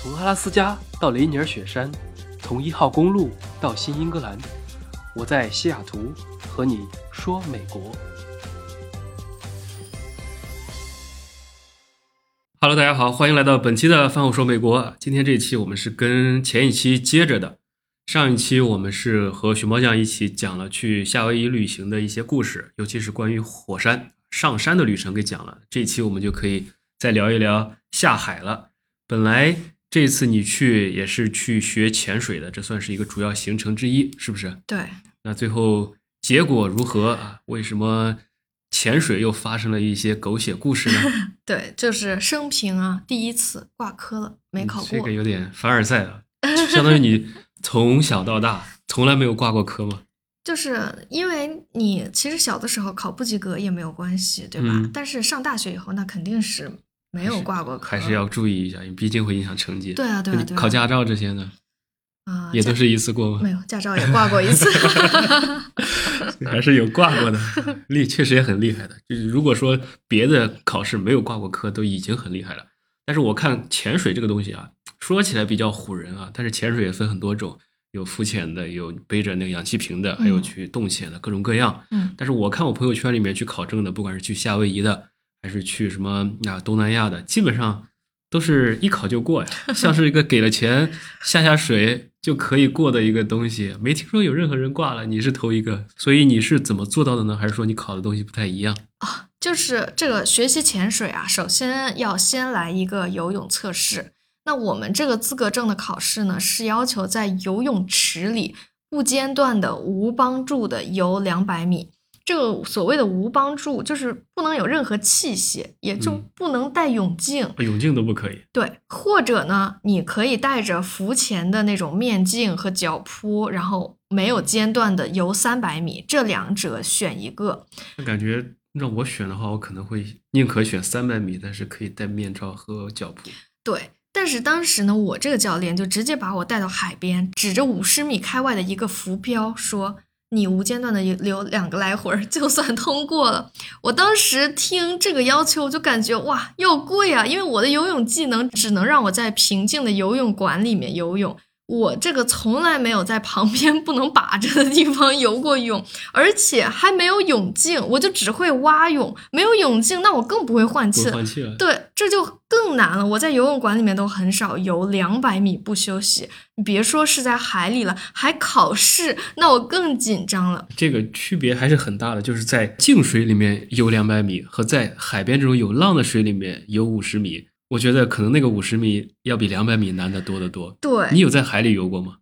从阿拉斯加到雷尼尔雪山，从一号公路到新英格兰，我在西雅图和你说美国。Hello，大家好，欢迎来到本期的饭后说美国。今天这一期我们是跟前一期接着的，上一期我们是和熊猫酱一起讲了去夏威夷旅行的一些故事，尤其是关于火山上山的旅程给讲了。这一期我们就可以再聊一聊下海了。本来这次你去也是去学潜水的，这算是一个主要行程之一，是不是？对，那最后结果如何啊？为什么潜水又发生了一些狗血故事呢？对，就是生平啊第一次挂科了，没考过。这个有点凡尔赛啊，相当于你从小到大从来没有挂过科吗？就是因为你其实小的时候考不及格也没有关系，对吧？嗯但是上大学以后，那肯定是没有挂过科，还是要注意一下，因为毕竟会影响成绩。对啊，对啊，对啊。考驾照这些呢，啊，也都是一次过吗？没有驾照也挂过一次。还是有挂过的，厉确实也很厉害的。就是如果说别的考试没有挂过科，都已经很厉害了。但是我看潜水这个东西啊，说起来比较唬人啊，但是潜水也分很多种，有浮潜的，有背着那个氧气瓶的，还有嗯去洞潜的，各种各样。嗯但是我看我朋友圈里面去考证的，不管是去夏威夷的，还是去什么啊东南亚的，基本上都是一考就过呀，像是一个给了钱下下水就可以过的一个东西。没听说有任何人挂了，你是头一个，所以你是怎么做到的呢？还是说你考的东西不太一样啊？就是这个学习潜水啊，首先要先来一个游泳测试。那我们这个资格证的考试呢，是要求在游泳池里不间断的无帮助的游两百米。这个所谓的无帮助，就是不能有任何器械，也就嗯不能戴泳镜。泳镜都不可以。对，或者呢，你可以带着浮潜的那种面镜和脚蹼，然后没有间断的游三百米，这两者选一个。感觉让我选的话，我可能会宁可选三百米，但是可以戴面罩和脚蹼。对，但是当时呢，我这个教练就直接把我带到海边，指着五十米开外的一个浮标说：“你无间断的游两个来回，就算通过了。”我当时听这个要求，我就感觉哇，又贵啊！因为我的游泳技能只能让我在平静的游泳馆里面游泳。我这个从来没有在旁边不能把着的地方游过泳，而且还没有泳镜，我就只会蛙泳，没有泳镜，那我更不会换气换气了。对，这就更难了。我在游泳馆里面都很少游两百米不休息，你别说是在海里了，还考试，那我更紧张了。这个区别还是很大的，就是在静水里面游两百米和在海边这种有浪的水里面游五十米，我觉得可能那个五十米要比两百米难得多得多。对，你有在海里游过吗？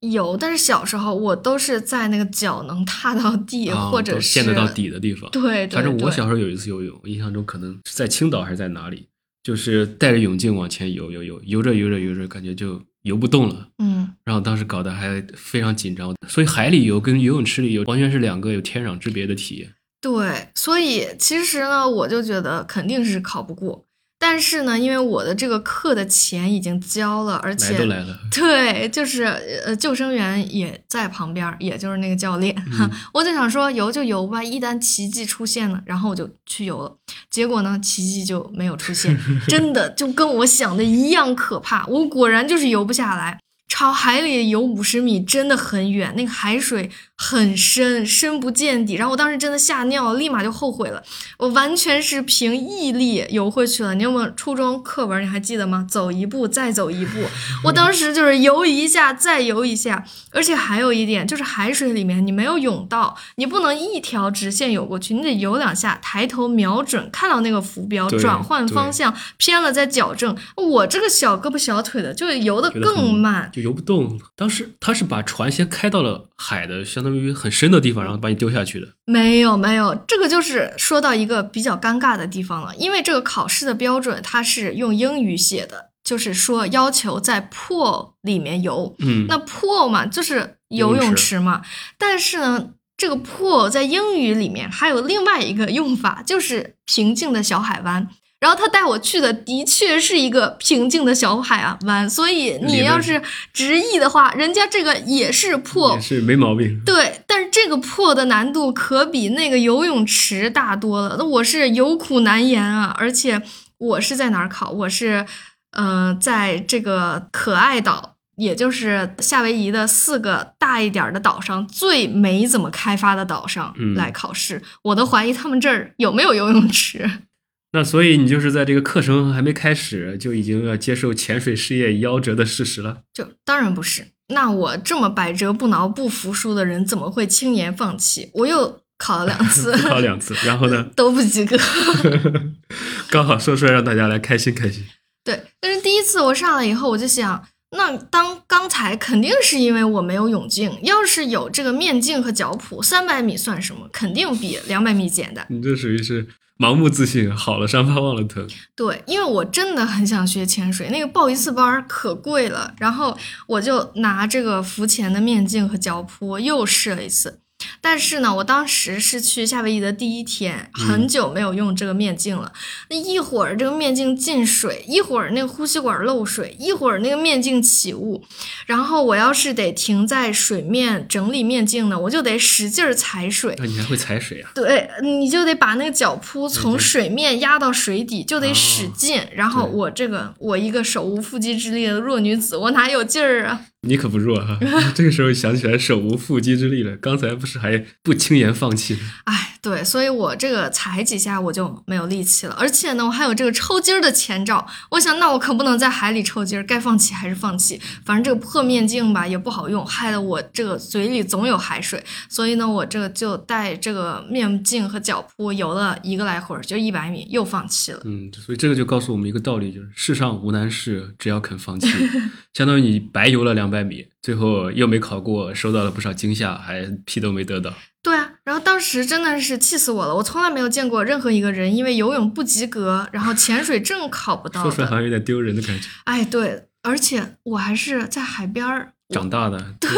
有，但是小时候我都是在那个脚能踏到地，或者是见得到底的地方。对，对反正我小时候有一次游泳，印象中可能是在青岛还是在哪里，就是戴着泳镜往前游游游，游着游着游着，感觉就游不动了。嗯，然后当时搞得还非常紧张，所以海里游跟游泳池里游完全是两个有天壤之别的体验。对，所以其实呢，我就觉得肯定是考不过。但是呢，因为我的这个课的钱已经交了，而且来都来了，对，就是呃，救生员也在旁边儿，也就是那个教练。我就想说游就游吧，一旦奇迹出现了，然后我就去游了。结果呢，奇迹就没有出现，真的就跟我想的一样可怕。我果然就是游不下来。朝海里游五十米真的很远，那个海水很深，深不见底。然后我当时真的吓尿了，立马就后悔了。我完全是凭毅力游回去了。你有没有初中课文？你还记得吗？走一步，再走一步。我当时就是游一下，再游一下。而且还有一点，就是海水里面你没有泳道，你不能一条直线游过去，你得游两下，抬头瞄准，看到那个浮标，转换方向，偏了再矫正。我这个小胳膊小腿的，就游得更慢。就游不动。当时他是把船先开到了海的相当于很深的地方，然后把你丢下去的。没有没有，这个就是说到一个比较尴尬的地方了，因为这个考试的标准它是用英语写的，就是说要求在 pool 里面游。嗯，那 pool 嘛，就是游泳池嘛，但是呢，这个 pool 在英语里面还有另外一个用法，就是平静的小海湾。然后他带我去的的确是一个平静的小海啊湾，所以你要是执意的话，人家这个也是破也，是没毛病。对，但是这个破的难度可比那个游泳池大多了。那我是有苦难言啊，而且我是在哪儿考？我是呃，在这个可爱岛，也就是夏威夷的四个大一点儿的岛上最没怎么开发的岛上嗯来考试。我都怀疑他们这儿有没有游泳池。那所以你就是在这个课程还没开始就已经要接受潜水事业夭折的事实了。就当然不是。那我这么百折不挠、不服输的人，怎么会轻言放弃？我又考了两 次，考两次，然后呢，都不及格。刚好说出来让大家来开心开心。对，但是第一次我上来以后，我就想，那当刚才肯定是因为我没有泳镜，要是有这个面镜和脚蹼，三百米算什么？肯定比两百米简单。你这属于是盲目自信，好了伤疤忘了疼。对，因为我真的很想学潜水，那个报一次班儿可贵了，然后我就拿这个浮潜的面镜和脚蹼又试了一次。但是呢，我当时是去夏威夷的第一天，很久没有用这个面镜了。那一会儿这个面镜进水，一会儿那个呼吸管漏水，一会儿那个面镜起雾，然后我要是得停在水面整理面镜呢，我就得使劲儿踩水。啊，你还会踩水啊？对，你就得把那个脚蹼从水面压到水底，就得使哦劲。然后我这个我一个手无缚鸡之力的弱女子，我哪有劲儿啊？你可不弱哈、这个时候想起来手无缚鸡之力了，刚才不是还不轻言放弃？哎，对，所以我这个踩几下我就没有力气了，而且呢，我还有这个抽筋儿的前兆。我想，那我可不能在海里抽筋儿，该放弃还是放弃。反正这个破面镜吧也不好用，害得我这个嘴里总有海水。所以呢，我这个就戴这个面镜和脚蹼游了一个来回儿，就一百米，又放弃了。嗯，所以这个就告诉我们一个道理，就是世上无难事，只要肯放弃。相当于你白游了两百米，最后又没考过，受到了不少惊吓，还屁都没得到。对啊，然后当时真的是气死我了！我从来没有见过任何一个人因为游泳不及格，然后潜水证考不到说出来好。像有点丢人的感觉。哎，对，而且我还是在海边儿，长大的，对，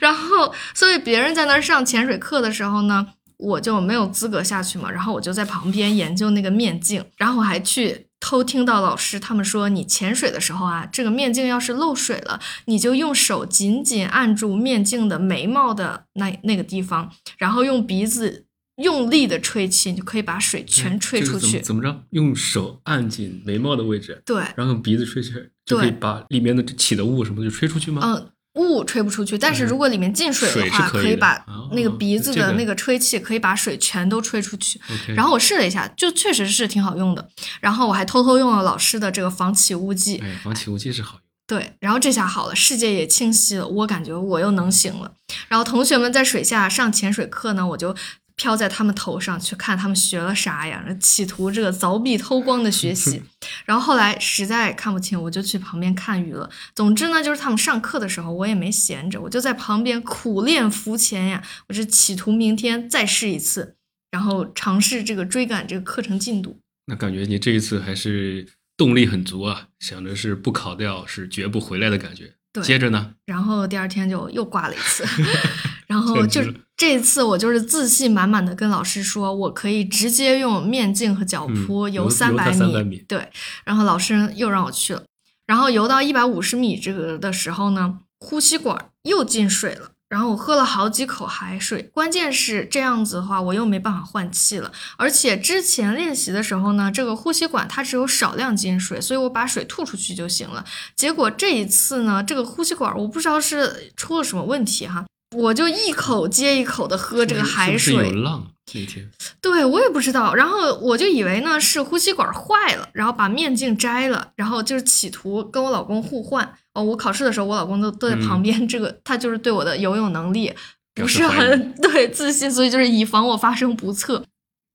然后所以别人在那儿上潜水课的时候呢，我就没有资格下去嘛，然后我就在旁边研究那个面镜，然后我还去偷听到老师他们说，你潜水的时候啊，这个面镜要是漏水了，你就用手紧紧按住面镜的眉毛的那那个地方，然后用鼻子用力的吹气，你就可以把水全吹出去。这个怎么怎么着？用手按紧眉毛的位置，对，然后用鼻子吹气，就可以把里面的起的雾什么的就吹出去吗？嗯。雾吹不出去，但是如果里面进水的话，可以的可以把哦那个鼻子的那个吹气可以把水全都吹出去。然后我试了一下，就确实是挺好用的。然后我还偷偷用了老师的这个防起雾剂，哎，防起雾剂是好用。对，然后这下好了，世界也清晰了，我感觉我又能行了。然后同学们在水下上潜水课呢，我就飘在他们头上去看他们学了啥呀，企图这个凿壁偷光的学习。然后后来实在看不清，我就去旁边看鱼了。总之呢，就是他们上课的时候，我也没闲着，我就在旁边苦练浮潜呀，我是企图明天再试一次，然后尝试这个追赶这个课程进度。那感觉你这一次还是动力很足啊，想着是不考掉是绝不回来的感觉。对接着呢，然后第二天就又挂了一次，然后就这次我就是自信满满的跟老师说，我可以直接用面镜和脚嗯蹼游游三百游它300米对，然后老师又让我去了，然后游到一百五十米这个的时候呢，呼吸管又进水了。然后我喝了好几口海水，关键是这样子的话，我又没办法换气了。而且之前练习的时候呢，这个呼吸管它只有少量进水，所以我把水吐出去就行了。结果这一次呢，这个呼吸管我不知道是出了什么问题哈，我就一口接一口的喝这个海是是水，有浪那天？对我也不知道，然后我就以为呢是呼吸管坏了，然后把面镜摘了，然后就是企图跟我老公互换。哦，我考试的时候，我老公都都在旁边，这个他就是对我的游泳能力不是很 对自信，所以就是以防我发生不测。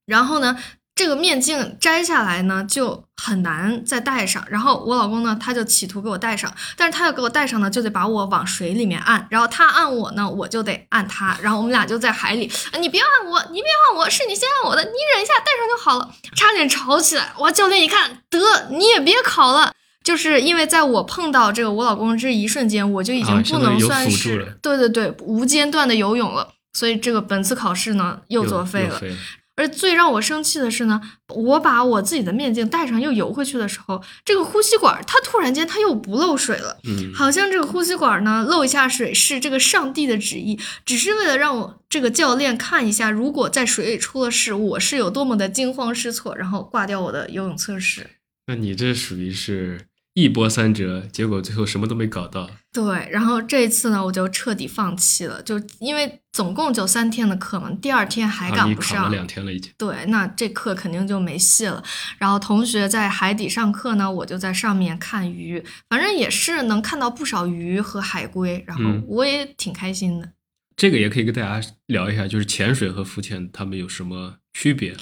然后呢，这个面镜摘下来呢就很难再戴上，然后我老公呢他就企图给我戴上，但是他要给我戴上呢，就得把我往水里面按，然后他按我呢，我就得按他，然后我们俩就在海里，啊你别按我，你别按我，是你先按我的，你忍一下戴上就好了，差点吵起来。哇，教练一看，得你也别考了。就是因为在我碰到这个我老公这一瞬间，我就已经不能算是、了对对对无间断的游泳了，所以这个本次考试呢又作废了。而最让我生气的是呢，我把我自己的面镜戴上又游回去的时候，这个呼吸管它突然间它又不漏水了，嗯，好像这个呼吸管呢漏一下水是这个上帝的旨意，只是为了让我这个教练看一下，如果在水里出了事，我是有多么的惊慌失措，然后挂掉我的游泳测试。那你这属于是一波三折，结果最后什么都没搞到。对，然后这一次呢，我就彻底放弃了，就因为总共就三天的课嘛，第二天还啊，赶不上。两天了已经。对，那这课肯定就没戏了。然后同学在海底上课呢，我就在上面看鱼，反正也是能看到不少鱼和海龟，然后嗯我也挺开心的。这个也可以跟大家聊一下，就是潜水和浮潜它们有什么区别？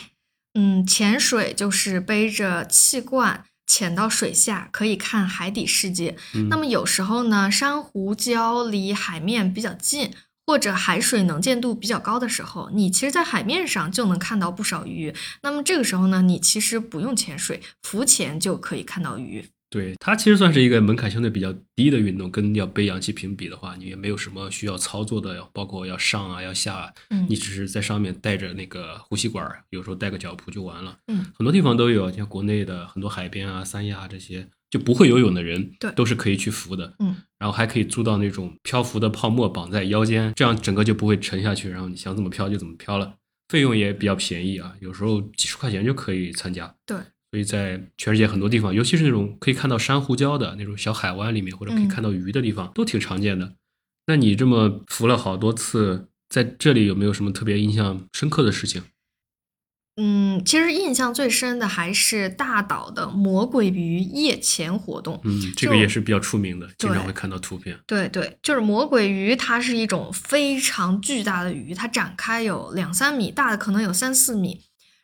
嗯，潜水就是背着气罐潜到水下，可以看海底世界。嗯那么有时候呢，珊瑚礁离海面比较近，或者海水能见度比较高的时候，你其实，在海面上就能看到不少鱼。那么这个时候呢，你其实不用潜水，浮潜就可以看到鱼。对，它其实算是一个门槛相对比较低的运动，跟要背氧气瓶比的话，你也没有什么需要操作的，包括要上啊、要下啊，嗯你只是在上面带着那个呼吸管，有时候带个脚蹼就完了。嗯，很多地方都有，像国内的很多海边啊、三亚这些，就不会游泳的人，对都是可以去浮的。嗯，然后还可以租到那种漂浮的泡沫绑在腰间，这样整个就不会沉下去，然后你想怎么漂就怎么漂了。费用也比较便宜啊，有时候几十块钱就可以参加。对，所以在全世界很多地方，尤其是那种可以看到珊瑚礁的那种小海湾里面，或者可以嗯看到鱼的地方，都挺常见的。那你这么浮了好多次，在这里有没有什么特别印象深刻的事情？嗯，其实印象最深的还是大岛的魔鬼鱼夜潜活动。嗯，这个也是比较出名的，经常会看到图片。对对，就是魔鬼鱼，它是一种非常巨大的鱼，它展开有两三米，大的可能有三四米。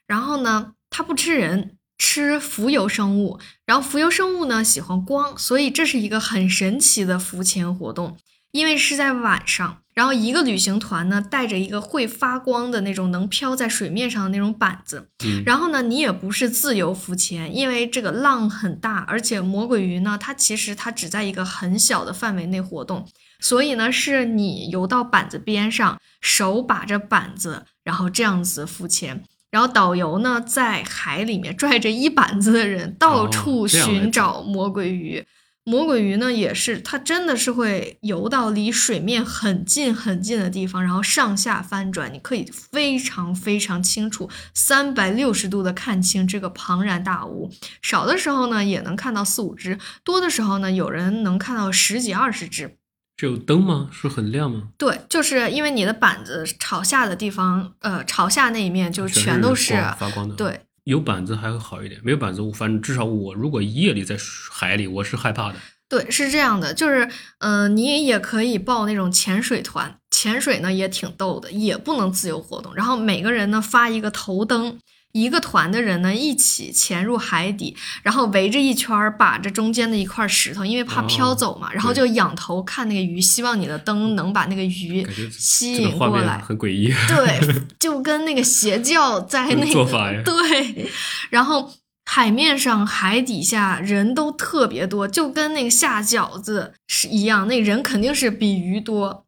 然后呢，它不吃人，吃浮游生物。然后浮游生物呢喜欢光，所以这是一个很神奇的浮潜活动。因为是在晚上，然后一个旅行团呢带着一个会发光的那种能飘在水面上的那种板子，嗯，然后呢，你也不是自由浮潜，因为这个浪很大，而且魔鬼鱼呢，它其实它只在一个很小的范围内活动，所以呢，是你游到板子边上，手把着板子，然后这样子浮潜。然后导游呢，在海里面拽着一板子的人，到处寻找魔鬼鱼。魔鬼鱼呢，也是它真的是会游到离水面很近很近的地方，然后上下翻转，你可以非常非常清楚，三百六十度的看清这个庞然大物。少的时候呢，也能看到四五只；多的时候呢，有人能看到十几二十只。这有灯吗？是很亮吗？对，就是因为你的板子朝下的地方，呃，朝下那一面就全全都是光发光的。，对。有板子还会好一点，没有板子，我反正至少我如果夜里在海里，我是害怕的。对，是这样的，就是，嗯、你也可以报那种潜水团，潜水呢也挺逗的，也不能自由活动。然后每个人呢发一个头灯，一个团的人呢一起潜入海底，然后围着一圈儿，把着中间的一块石头，因为怕飘哦走嘛，然后就仰头看那个鱼，希望你的灯能把那个鱼吸引过来。很诡异。对，就跟那个邪教在那个 做法呀 对，然后海面上、海底下人都特别多，就跟那个下饺子是一样，那人肯定是比鱼多。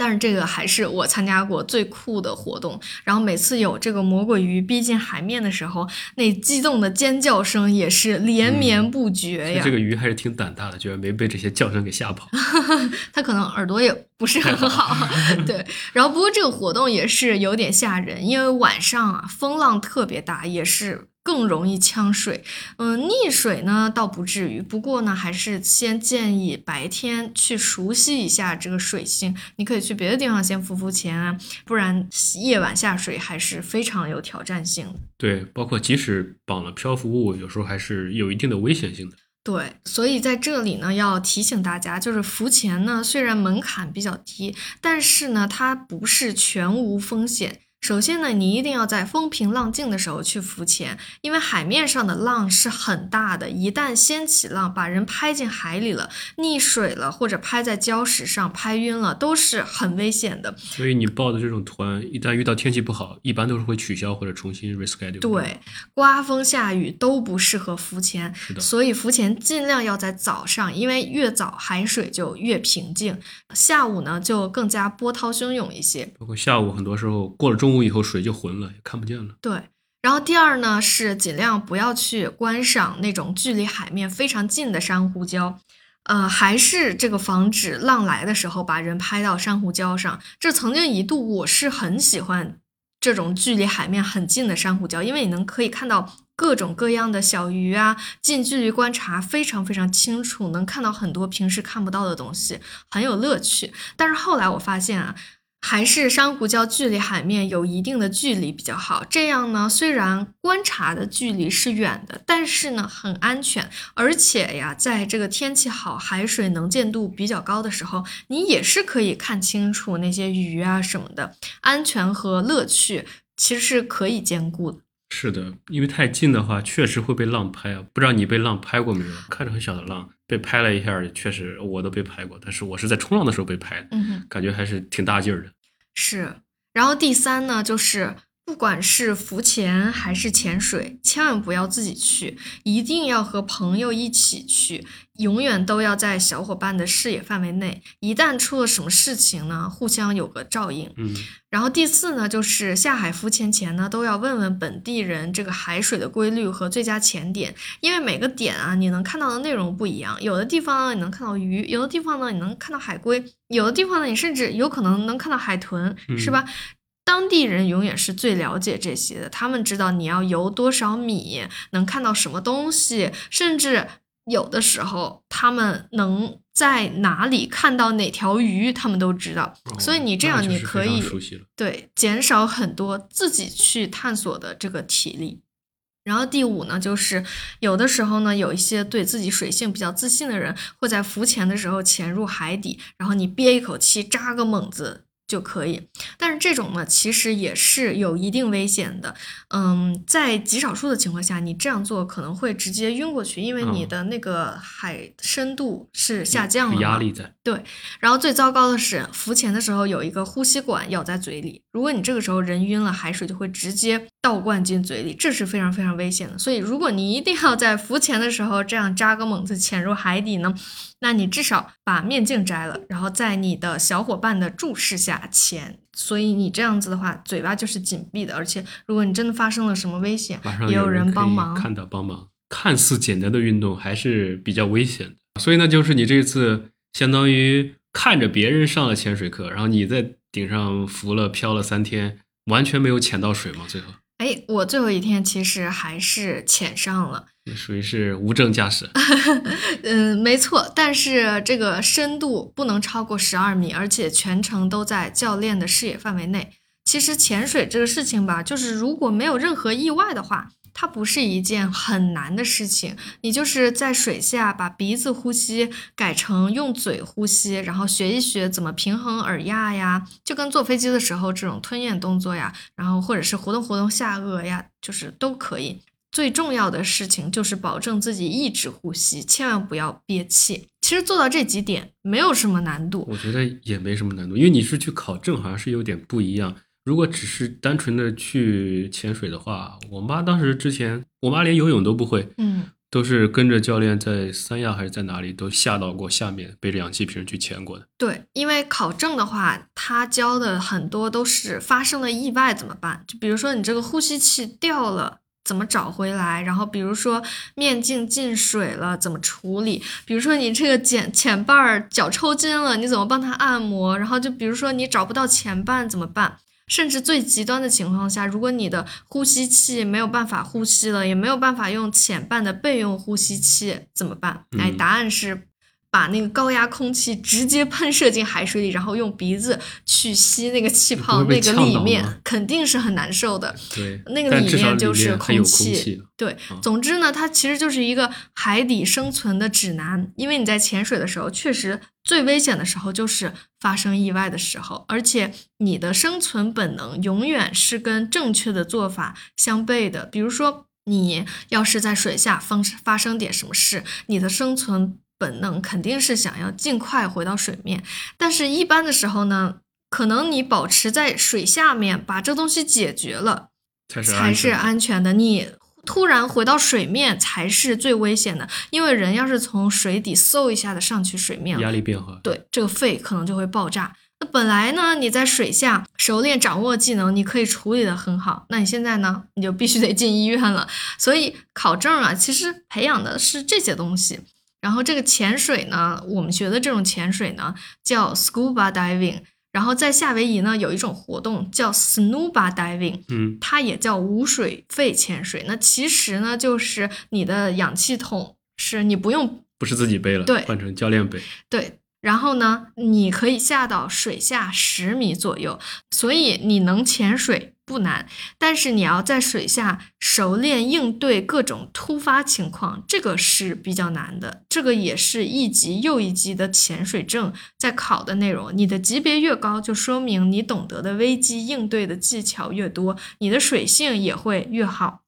但是这个还是我参加过最酷的活动，然后每次有这个魔鬼鱼逼近海面的时候，那激动的尖叫声也是连绵不绝呀。这个鱼还是挺胆大的，居然没被这些叫声给吓跑。它可能耳朵也不是很好，对。然后不过这个活动也是有点吓人，因为晚上啊风浪特别大，也是更容易呛水。嗯、溺水呢倒不至于，不过呢还是先建议白天去熟悉一下这个水性。你可以去别的地方先浮浮潜啊，不然夜晚下水还是非常有挑战性的。对，包括即使绑了漂浮物，有时候还是有一定的危险性的。对，所以在这里呢，要提醒大家，就是浮潜呢，虽然门槛比较低，但是呢，它不是全无风险。首先呢，你一定要在风平浪静的时候去浮潜，因为海面上的浪是很大的，一旦掀起浪把人拍进海里了，溺水了或者拍在礁石上拍晕了，都是很危险的。所以你报的这种团，一旦遇到天气不好，一般都是会取消或者重新 reschedule。对，刮风下雨都不适合浮潜，是的所以浮潜尽量要在早上，因为越早海水就越平静，下午呢就更加波涛汹涌一些。包括下午很多时候过了中中午以后，水就浑了，也看不见了。对，然后第二呢是尽量不要去观赏那种距离海面非常近的珊瑚礁。呃，还是这个防止浪来的时候把人拍到珊瑚礁上。这曾经一度我是很喜欢这种距离海面很近的珊瑚礁，因为你能可以看到各种各样的小鱼啊，近距离观察非常非常清楚，能看到很多平时看不到的东西，很有乐趣。但是后来我发现啊。还是珊瑚礁距离海面有一定的距离比较好。这样呢，虽然观察的距离是远的，但是呢很安全。而且呀，在这个天气好、海水能见度比较高的时候，你也是可以看清楚那些鱼啊什么的。安全和乐趣其实是可以兼顾的。是的，因为太近的话，确实会被浪拍啊。不知道你被浪拍过没有？看着很小的浪，被拍了一下，确实我都被拍过。但是我是在冲浪的时候被拍的，嗯，感觉还是挺大劲儿的。是，然后第三呢，就是不管是浮潜还是潜水，千万不要自己去，一定要和朋友一起去。永远都要在小伙伴的视野范围内，一旦出了什么事情呢，互相有个照应。嗯，然后第四呢，就是下海浮潜前呢，都要问问本地人这个海水的规律和最佳潜点，因为每个点啊，你能看到的内容不一样。有的地方呢，你能看到鱼；有的地方呢，你能看到海龟；有的地方呢，你甚至有可能能看到海豚，是吧？当地人永远是最了解这些的，他们知道你要游多少米，能看到什么东西，甚至。有的时候，他们能在哪里看到哪条鱼，他们都知道。所以你这样，你可以对减少很多自己去探索的这个体力。然后第五呢，就是有的时候呢，有一些对自己水性比较自信的人，会在浮潜的时候潜入海底，然后你憋一口气扎个猛子。就可以，但是这种呢，其实也是有一定危险的。嗯，在极少数的情况下，你这样做可能会直接晕过去，因为你的那个海深度是下降了，压力在。对，然后最糟糕的是，浮潜的时候有一个呼吸管咬在嘴里，如果你这个时候人晕了，海水就会直接倒灌进嘴里，这是非常非常危险的。所以，如果你一定要在浮潜的时候这样扎个猛子潜入海底呢？那你至少把面镜摘了，然后在你的小伙伴的注视下潜。所以你这样子的话，嘴巴就是紧闭的，而且如果你真的发生了什么危险，也有人帮忙。看到帮忙，看似简单的运动还是比较危险的。所以呢，就是你这次相当于看着别人上了潜水课，然后你在顶上浮了漂了三天，完全没有潜到水吗？最后？哎，我最后一天其实还是潜上了。属于是无证驾驶，嗯，没错，但是这个深度不能超过十二米，而且全程都在教练的视野范围内。其实潜水这个事情吧，就是如果没有任何意外的话，它不是一件很难的事情。你就是在水下把鼻子呼吸改成用嘴呼吸，然后学一学怎么平衡耳压呀，就跟坐飞机的时候这种吞咽动作呀，然后或者是活动活动下颚呀，就是都可以。最重要的事情就是保证自己一直呼吸，千万不要憋气。其实做到这几点没有什么难度，我觉得也没什么难度，因为你是去考证，好像是有点不一样。如果只是单纯的去潜水的话，我妈当时之前，我妈连游泳都不会，嗯，都是跟着教练在三亚还是在哪里都下到过下面，背着氧气瓶去潜过的。对，因为考证的话，他教的很多都是发生了意外怎么办？就比如说你这个呼吸器掉了。怎么找回来？然后比如说面镜进水了，怎么处理？比如说你这个潜潜伴儿脚抽筋了，你怎么帮他按摩？然后就比如说你找不到前伴怎么办？甚至最极端的情况下，如果你的呼吸器没有办法呼吸了，也没有办法用浅半的备用呼吸器怎么办？哎，答案是。把那个高压空气直接喷射进海水里，然后用鼻子去吸那个气泡，那个里面肯定是很难受的。对，那个里面就是空气。对，总之呢，它其实就是一个海底生存的指南。因为你在潜水的时候，确实最危险的时候就是发生意外的时候，而且你的生存本能永远是跟正确的做法相悖的。比如说，你要是在水下发发生点什么事，你的生存。本能肯定是想要尽快回到水面，但是一般的时候呢，可能你保持在水下面，把这东西解决了，才是安全的。你突然回到水面才是最危险的，因为人要是从水底嗖一下子上去水面，压力变化，对这个肺可能就会爆炸。那本来呢，你在水下熟练掌握技能，你可以处理的很好。那你现在呢，你就必须得进医院了。所以考证啊，其实培养的是这些东西。然后这个潜水呢，我们学的这种潜水呢叫 scuba diving。然后在夏威夷呢，有一种活动叫 snuba diving，嗯，它也叫无水肺潜水。那其实呢，就是你的氧气筒是你不用不是自己背了，对换成教练背。对，然后呢，你可以下到水下十米左右，所以你能潜水不难，但是你要在水下熟练应对各种突发情况，这个是比较难的。这个也是一级又一级的潜水证在考的内容。你的级别越高，就说明你懂得的危机应对的技巧越多，你的水性也会越好。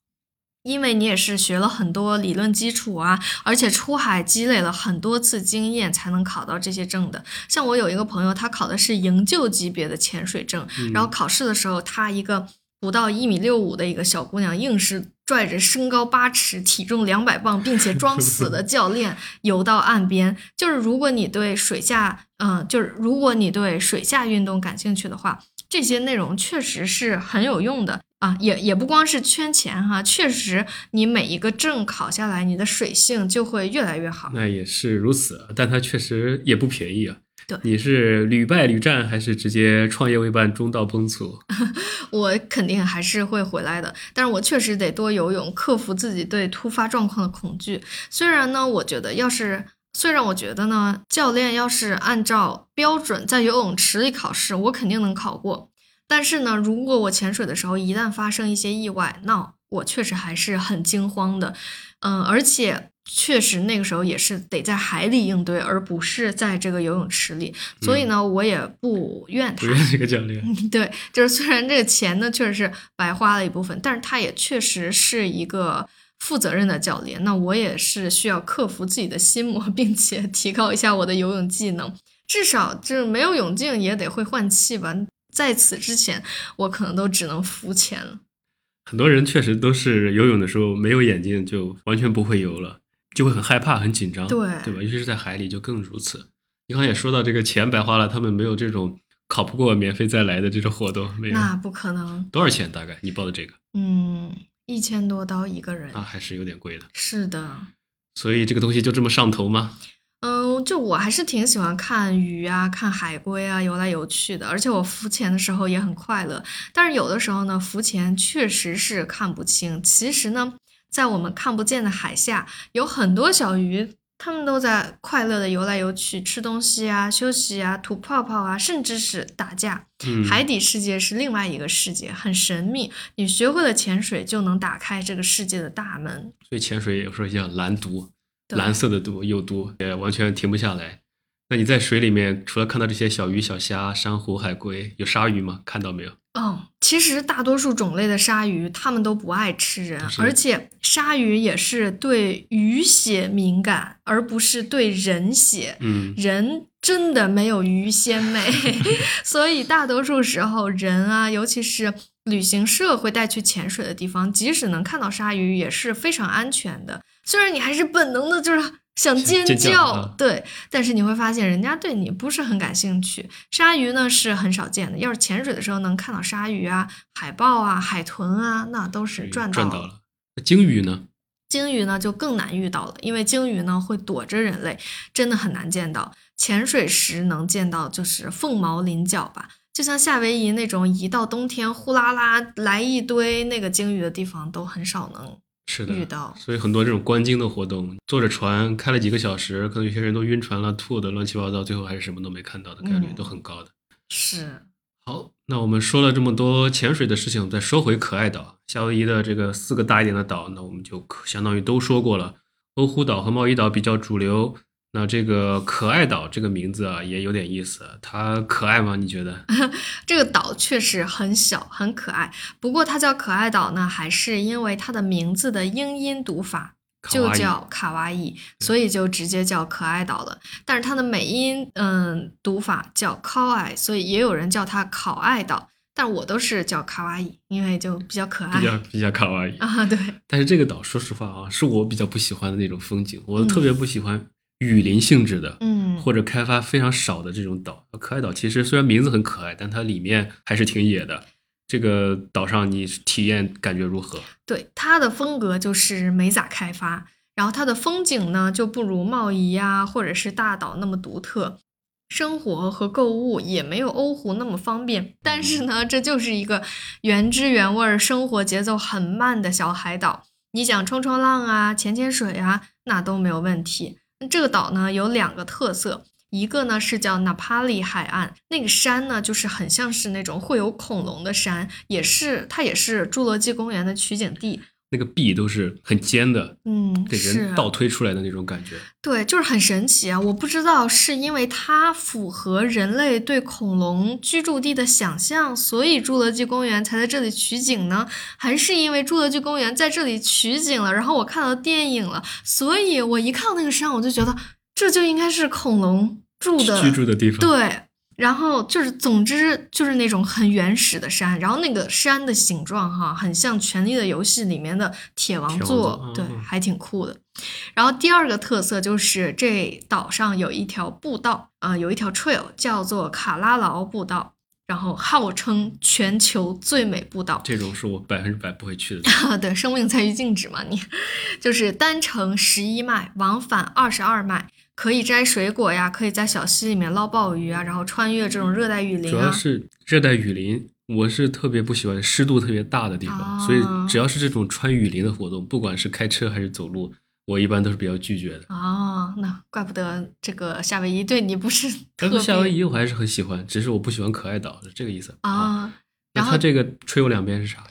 因为你也是学了很多理论基础啊，而且出海积累了很多次经验，才能考到这些证的。像我有一个朋友，他考的是营救级别的潜水证，然后考试的时候，他一个不到一米六五的一个小姑娘，硬是拽着身高八尺、体重两百磅，并且装死的教练游到岸边。就是如果你对水下，嗯、就是如果你对水下运动感兴趣的话，这些内容确实是很有用的啊，也也不光是圈钱哈，确实你每一个证考下来，你的水性就会越来越好。那也是如此，但它确实也不便宜啊。对你是屡败屡战，还是直接创业未半中道崩殂？我肯定还是会回来的，但是我确实得多游泳，克服自己对突发状况的恐惧。虽然呢，我觉得要是虽然我觉得呢，教练要是按照标准在游泳池里考试，我肯定能考过。但是呢，如果我潜水的时候一旦发生一些意外，那我确实还是很惊慌的。嗯，而且确实那个时候也是得在海里应对，而不是在这个游泳池里。所以呢，我也不怨他。不怨这个教练。对，就是虽然这个钱呢确实是白花了一部分，但是他也确实是一个负责任的教练。那我也是需要克服自己的心魔，并且提高一下我的游泳技能，至少就是没有泳镜也得会换气吧。在此之前，我可能都只能浮潜了。很多人确实都是游泳的时候没有眼镜就完全不会游了，就会很害怕、很紧张，对对吧？尤其是在海里就更如此。你刚才也说到这个钱白花了，他们没有这种考不过免费再来的这种活动，没有。那不可能，多少钱？大概你报的这个嗯，一千多刀一个人。啊，还是有点贵的。是的，所以这个东西就这么上头吗？嗯，就我还是挺喜欢看鱼啊、看海龟啊游来游去的，而且我浮潜的时候也很快乐。但是有的时候呢，浮潜确实是看不清。其实呢，在我们看不见的海下，有很多小鱼，它们都在快乐的游来游去，吃东西啊、休息啊、吐泡泡啊，甚至是打架。嗯，海底世界是另外一个世界，很神秘。你学会了潜水，就能打开这个世界的大门。所以潜水有时候叫蓝毒，蓝色的毒有毒，也完全停不下来。那你在水里面，除了看到这些小鱼、小虾、珊瑚、海龟，有鲨鱼吗？看到没有？哦，其实大多数种类的鲨鱼，它们都不爱吃人，而且鲨鱼也是对鱼血敏感，而不是对人血。嗯，人真的没有鱼鲜美，所以大多数时候人啊，尤其是旅行社会带去潜水的地方，即使能看到鲨鱼，也是非常安全的。虽然你还是本能的就是想尖尖叫啊对，但是你会发现人家对你不是很感兴趣。鲨鱼呢是很少见的，要是潜水的时候能看到鲨鱼啊、海豹啊、海豚啊，那都是赚到了。赚到了。鲸鱼呢？鲸鱼呢就更难遇到了，因为鲸鱼呢会躲着人类，真的很难见到。潜水时能见到就是凤毛麟角吧，就像夏威夷那种一到冬天呼啦啦来一堆那个鲸鱼的地方，都很少能是的，遇到。所以很多这种观鲸的活动，坐着船开了几个小时，可能有些人都晕船了、吐的乱七八糟，最后还是什么都没看到的概率嗯都很高的。是，好，那我们说了这么多潜水的事情，我们再说回可爱岛。夏威夷的这个四个大一点的岛，那我们就可相当于都说过了。欧胡岛和贸易岛比较主流，那这个可爱岛这个名字啊也有点意思，它可爱吗？你觉得？这个岛确实很小，很可爱。不过它叫可爱岛呢，还是因为它的名字的英音读法就叫卡哇伊，所以就直接叫可爱岛了。但是它的美音，嗯，读法叫 kawaii，所以也有人叫它考爱岛。但我都是叫卡哇伊，因为就比较可爱比较比较卡哇伊。啊。对，但是这个岛，说实话啊，是我比较不喜欢的那种风景，我特别不喜欢雨林性质的，嗯，或者开发非常少的这种岛。可爱岛其实虽然名字很可爱，但它里面还是挺野的。这个岛上你体验感觉如何？对，它的风格就是没咋开发，然后它的风景呢就不如贸易呀或者是大岛那么独特。生活和购物也没有欧湖那么方便，但是呢，这就是一个原汁原味儿、生活节奏很慢的小海岛。你想冲冲浪啊、潜潜水啊，那都没有问题。这个岛呢有两个特色，一个呢是叫纳帕里海岸，那个山呢就是很像是那种会有恐龙的山，也是它也是侏罗纪公园的取景地。那个壁都是很尖的，嗯，给人倒推出来的那种感觉。对，就是很神奇啊！我不知道是因为它符合人类对恐龙居住地的想象，所以侏罗纪公园才在这里取景呢，还是因为侏罗纪公园在这里取景了，然后我看到电影了，所以我一看到那个山，我就觉得这就应该是恐龙住的居住的地方。对，然后就是，总之就是那种很原始的山，然后那个山的形状哈，很像《权力的游戏》里面的铁王座，对，嗯还挺酷的。然后第二个特色就是这岛上有一条步道，啊、有一条 trail 叫做卡拉劳步道，然后号称全球最美步道。这种是我百分之百不会去的 对，生命在于静止嘛，你 就是单程十一迈，往返二十二迈，可以摘水果呀，可以在小溪里面捞鲍鱼啊，然后穿越这种热带雨林主要啊。是热带雨林，我是特别不喜欢湿度特别大的地方，啊所以只要是这种穿雨林的活动，不管是开车还是走路，我一般都是比较拒绝的。哦，那怪不得这个夏威夷对你不是特 别但是夏威夷我还是很喜欢，只是我不喜欢可爱岛，是这个意思。啊。然后那它这个吹我两边是啥？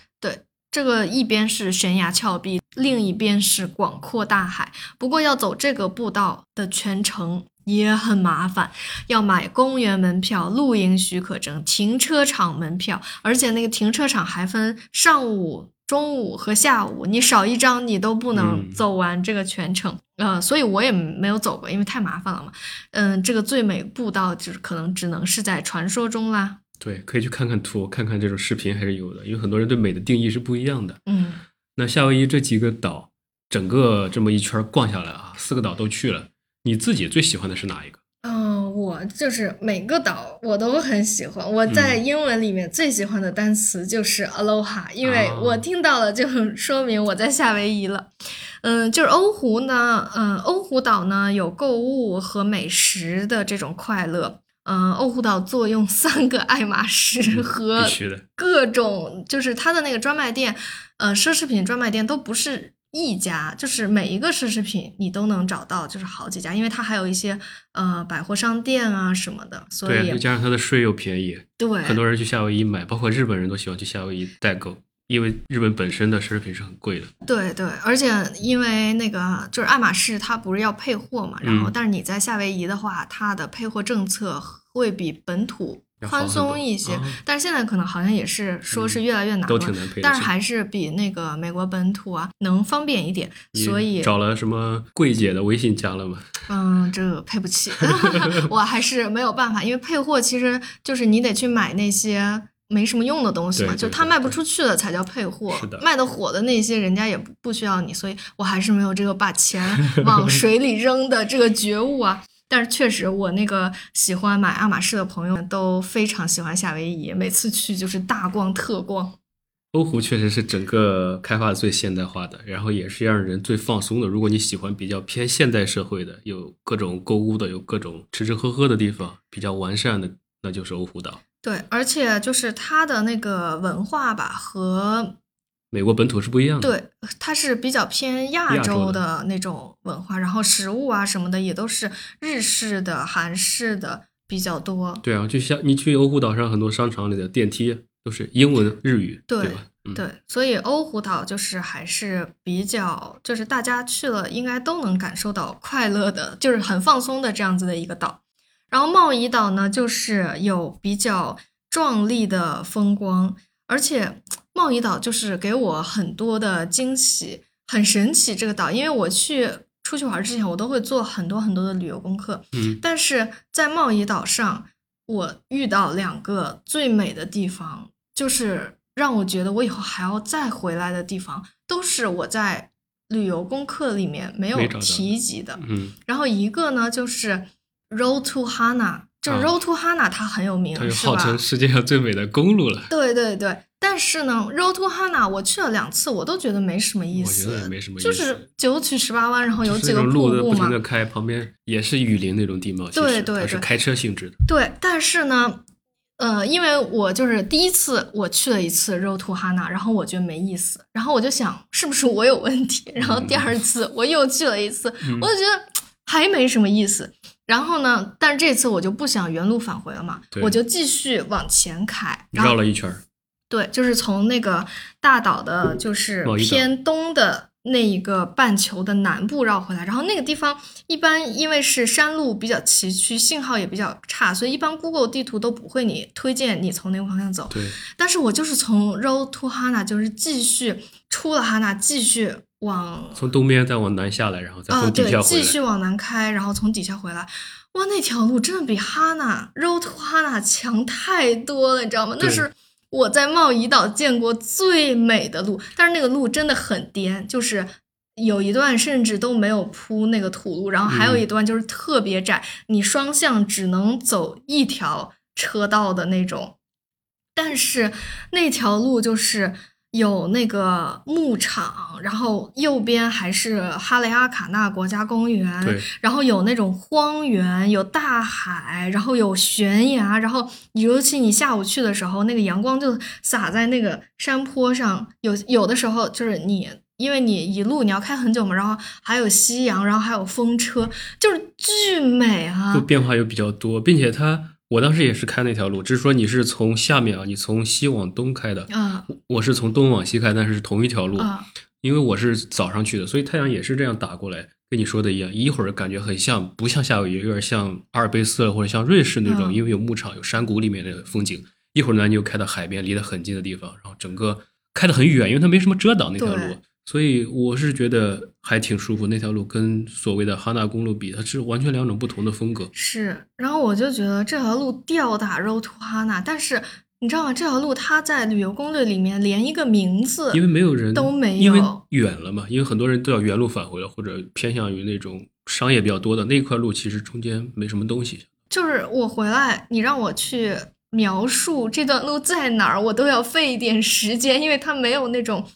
对，这个一边是悬崖峭壁，另一边是广阔大海。不过要走这个步道的全程也很麻烦，要买公园门票、露营许可证、停车场门票，而且那个停车场还分上午。中午和下午，你少一张你都不能嗯走完这个全程，呃，所以我也没有走过，因为太麻烦了嘛。嗯，这个最美步道就是可能只能是在传说中啦。对，可以去看看图，看看这种视频还是有的，因为很多人对美的定义是不一样的。嗯，那夏威夷这几个岛，整个这么一圈逛下来啊，四个岛都去了，你自己最喜欢的是哪一个？嗯，我就是每个岛我都很喜欢。我在嗯英文里面最喜欢的单词就是 aloha，因为啊我听到了就说明我在夏威夷了。嗯，就是欧湖呢，嗯，欧湖岛呢有购物和美食的这种快乐。嗯，欧胡岛坐拥三个爱马仕和。各种就是它的那个专卖店，呃，奢侈品专卖店都不是一家，就是每一个奢侈品你都能找到，就是好几家，因为它还有一些呃百货商店啊什么的，所以再加上它的税又便宜，对很多人去夏威夷买，包括日本人都喜欢去夏威夷代购，因为日本本身的奢侈品是很贵的。对对，而且因为那个就是爱马仕，它不是要配货嘛，然后嗯但是你在夏威夷的话，它的配货政策会比本土宽松一些，啊但是现在可能好像也是说是越来越难了，都挺难配但是还是比那个美国本土啊能方便一点，所以找了什么柜姐的微信加了吗？嗯，这个配不起，我还是没有办法，因为配货其实就是你得去买那些没什么用的东西嘛，就它卖不出去的才叫配货卖的火的那些人家也不不需要你，所以我还是没有这个把钱 往水里扔的这个觉悟啊。但是确实，我那个喜欢买爱马仕的朋友们都非常喜欢夏威夷，每次去就是大逛特逛。欧湖确实是整个开发最现代化的，然后也是让人最放松的。如果你喜欢比较偏现代社会的，有各种购物的，有各种吃吃喝喝的地方，比较完善的，那就是欧湖岛。对，而且就是它的那个文化吧，和美国本土是不一样的。对，它是比较偏亚亚洲洲的的那种文化，然后食物啊什么的也都是日式的、韩式的比较多。对啊，就像你去欧胡岛上很多商场里的电梯都是英文、日语，对吧？嗯，对，所以欧胡岛就是还是比较，就是大家去了应该都能感受到快乐的，就是很放松的这样子的一个岛。然后贸易岛呢，就是有比较壮丽的风光，而且贸易岛就是给我很多的惊喜，很神奇这个岛，因为我去出去玩之前，我都会做很多很多的旅游功课，嗯，但是在贸易岛上，我遇到两个最美的地方，就是让我觉得我以后还要再回来的地方，都是我在旅游功课里面没有提及的。嗯，然后一个呢，就是 Road to Hana，就是啊。Road to Hana，它很有名，它就是号？称世界上最美的公路了。对对对，但是呢，Road to Hana 我去了两次，我都觉得没什么意思，我觉得也没什么意思。就是九曲十八弯，然后有几个路的瀑布嘛。不停的，开，旁边也是雨林那种地貌，对对对。开车性质的。对，但是呢，呃，因为我就是第一次我去了一次 Road to Hana，然后我觉得没意思，然后我就想是不是我有问题，然后第二次我又去了一次，嗯。我就觉得还没什么意思。然后呢，但这次我就不想原路返回了嘛，我就继续往前开，绕了一圈儿，对，就是从那个大岛的，就是偏东的那一个半球的南部绕回来。然后那个地方一般因为是山路比较崎岖，信号也比较差，所以一般 Google 地图都不会你推荐你从那个方向走。对，但是我就是从 Road to Hana，就是继续出了 Hana，继续往从东边再往南下来，然后再啊，从底对，下回来。继续往南开，然后从底下回来。哇，那条路真的比哈娜 Road to Hana 强太多了，你知道吗？那是我在贸易岛见过最美的路，但是那个路真的很颠，就是有一段甚至都没有铺那个土路，然后还有嗯一段就是特别窄，你双向只能走一条车道的那种。但是那条路就是有那个牧场，然后右边还是哈雷阿卡纳国家公园，对，然后有那种荒原，有大海，然后有悬崖，然后尤其你下午去的时候，那个阳光就洒在那个山坡上，有有的时候就是你。因为你一路你要开很久嘛，然后还有夕阳，然后还有风车，就是巨美啊！就变化又比较多，并且它，我当时也是开那条路，只是说你是从下面啊，你从西往东开的，啊。我是从东往西开，但是是同一条路，啊，因为我是早上去的，所以太阳也是这样打过来，跟你说的一样，一会儿感觉很像，不像夏威夷，有点像阿尔卑斯或者像瑞士那种，嗯因为有牧场、有山谷里面的风景。一会儿呢，你就开到海边，离得很近的地方，然后整个开得很远，因为它没什么遮挡那条路对，所以我是觉得还挺舒服。那条路跟所谓的哈纳公路比，它是完全两种不同的风格。是，然后我就觉得这条路吊打 Road to Hana，但是你知道吗？这条路它在旅游攻略里面连一个名字，因为没有人都没因为有远了嘛，因为很多人都要原路返回了，或者偏向于那种商业比较多的那块路，其实中间没什么东西。就是我回来，你让我去描述这段路在哪儿，我都要费一点时间，因为它没有那种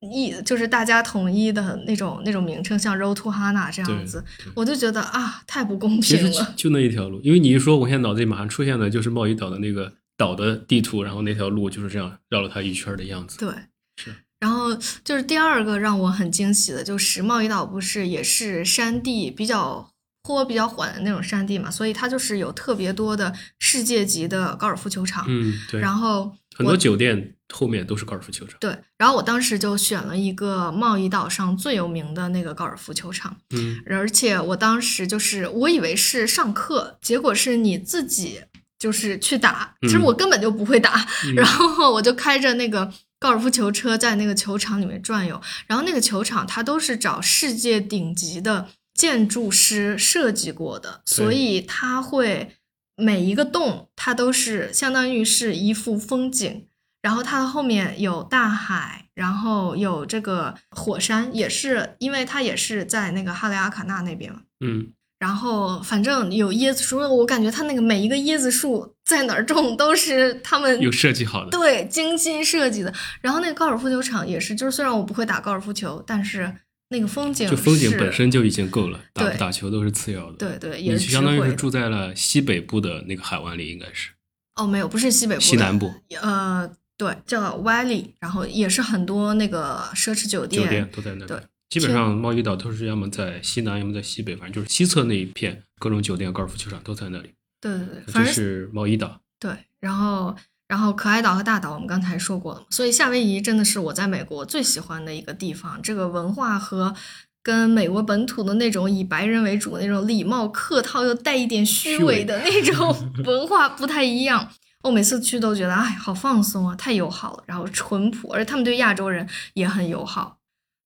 一就是大家统一的那种那种名称，像 Road to Hana 这样子，我就觉得啊，太不公其实就平了。就那一条路，因为你一说，我现在脑子里马上出现的就是贸易岛的那个岛的地图，然后那条路就是这样绕了它一圈的样子。对，是。然后就是第二个让我很惊喜的，就是贸易岛不是也是山地比较坡比较缓的那种山地嘛，所以它就是有特别多的世界级的高尔夫球场。嗯，对。然后很多酒店后面都是高尔夫球场。对，然后我当时就选了一个贸易岛上最有名的那个高尔夫球场，嗯，而且我当时就是我以为是上课，结果是你自己就是去打，其实嗯我根本就不会打，嗯然后我就开着那个高尔夫球车在那个球场里面转悠，然后那个球场它都是找世界顶级的建筑师设计过的，所以它会每一个洞它都是相当于是一幅风景。然后它的后面有大海，然后有这个火山，也是因为它也是在那个哈雷阿卡纳那边嘛。嗯，然后反正有椰子树，我感觉它那个每一个椰子树在哪儿种都是他们有设计好的。对精心设计的。然后那个高尔夫球场也是，就是虽然我不会打高尔夫球，但是那个风景就风景本身就已经够了，打不打球都是次要的。对对也是相当于是住在了西北部的那个海湾里，应该是哦，没有，不是西北部，西南部呃，对，叫 Valley，然后也是很多那个奢侈酒店，酒店都在那里对。基本上贸易岛都是要么在西南，要么在西北，反正就是西侧那一片各种酒店、高尔夫球场都在那里。对对对，反正这是贸易岛。对，然后然后可爱岛和大岛我们刚才说过了，所以夏威夷真的是我在美国最喜欢的一个地方。这个文化和跟美国本土的那种以白人为主的那种礼貌客套又带一点虚虚伪伪的那种 文化不太一样。我每次去都觉得，哎，好放松啊，太友好了，然后淳朴，而且他们对亚洲人也很友好，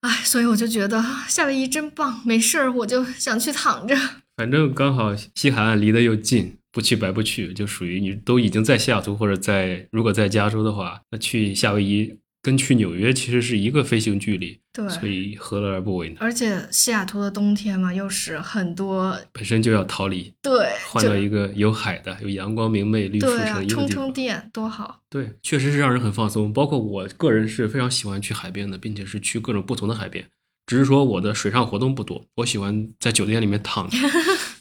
哎，所以我就觉得啊夏威夷真棒，没事儿我就想去躺着。反正刚好西海岸离得又近，不去白不去，就属于你都已经在西雅图或者在如果在加州的话，那去夏威夷跟去纽约其实是一个飞行距离，对，所以何乐而不为呢？而且西雅图的冬天嘛，又是很多本身就要逃离，对，换到一个有海的、有阳光明媚、绿树成，荫的充地方。充电多好。对，确实是让人很放松。包括我个人是非常喜欢去海边的，并且是去各种不同的海边。只是说我的水上活动不多，我喜欢在酒店里面躺着，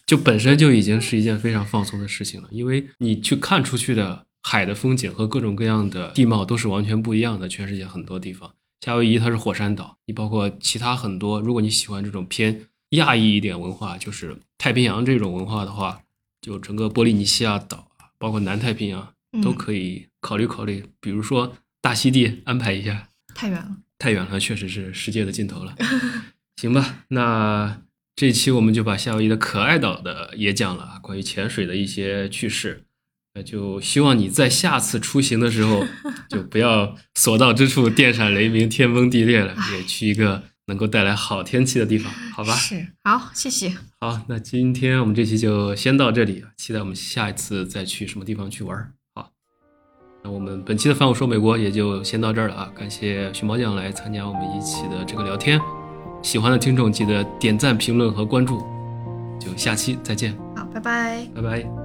就本身就已经是一件非常放松的事情了。因为你去看出去的海的风景和各种各样的地貌都是完全不一样的，全世界很多地方。夏威夷它是火山岛，你包括其他很多，如果你喜欢这种偏亚裔一点文化，就是太平洋这种文化的话，就整个波利尼西亚岛啊，包括南太平洋都嗯可以考虑考虑。比如说大溪地安排一下，太远了，太远了，确实是世界的尽头了。行吧，那这一期我们就把夏威夷的可爱岛的也讲了，关于潜水的一些趣事。那就希望你在下次出行的时候，就不要所到之处电闪雷鸣、天崩地裂了，也去一个能够带来好天气的地方，好吧？是好，谢谢，好，那今天我们这期就先到这里，期待我们下一次再去什么地方去玩儿。好，那我们本期的饭后说美国也就先到这儿了啊！感谢熊猫酱来参加我们一起的这个聊天，喜欢的听众记得点赞、评论和关注，就下期再见，好，拜拜。拜拜。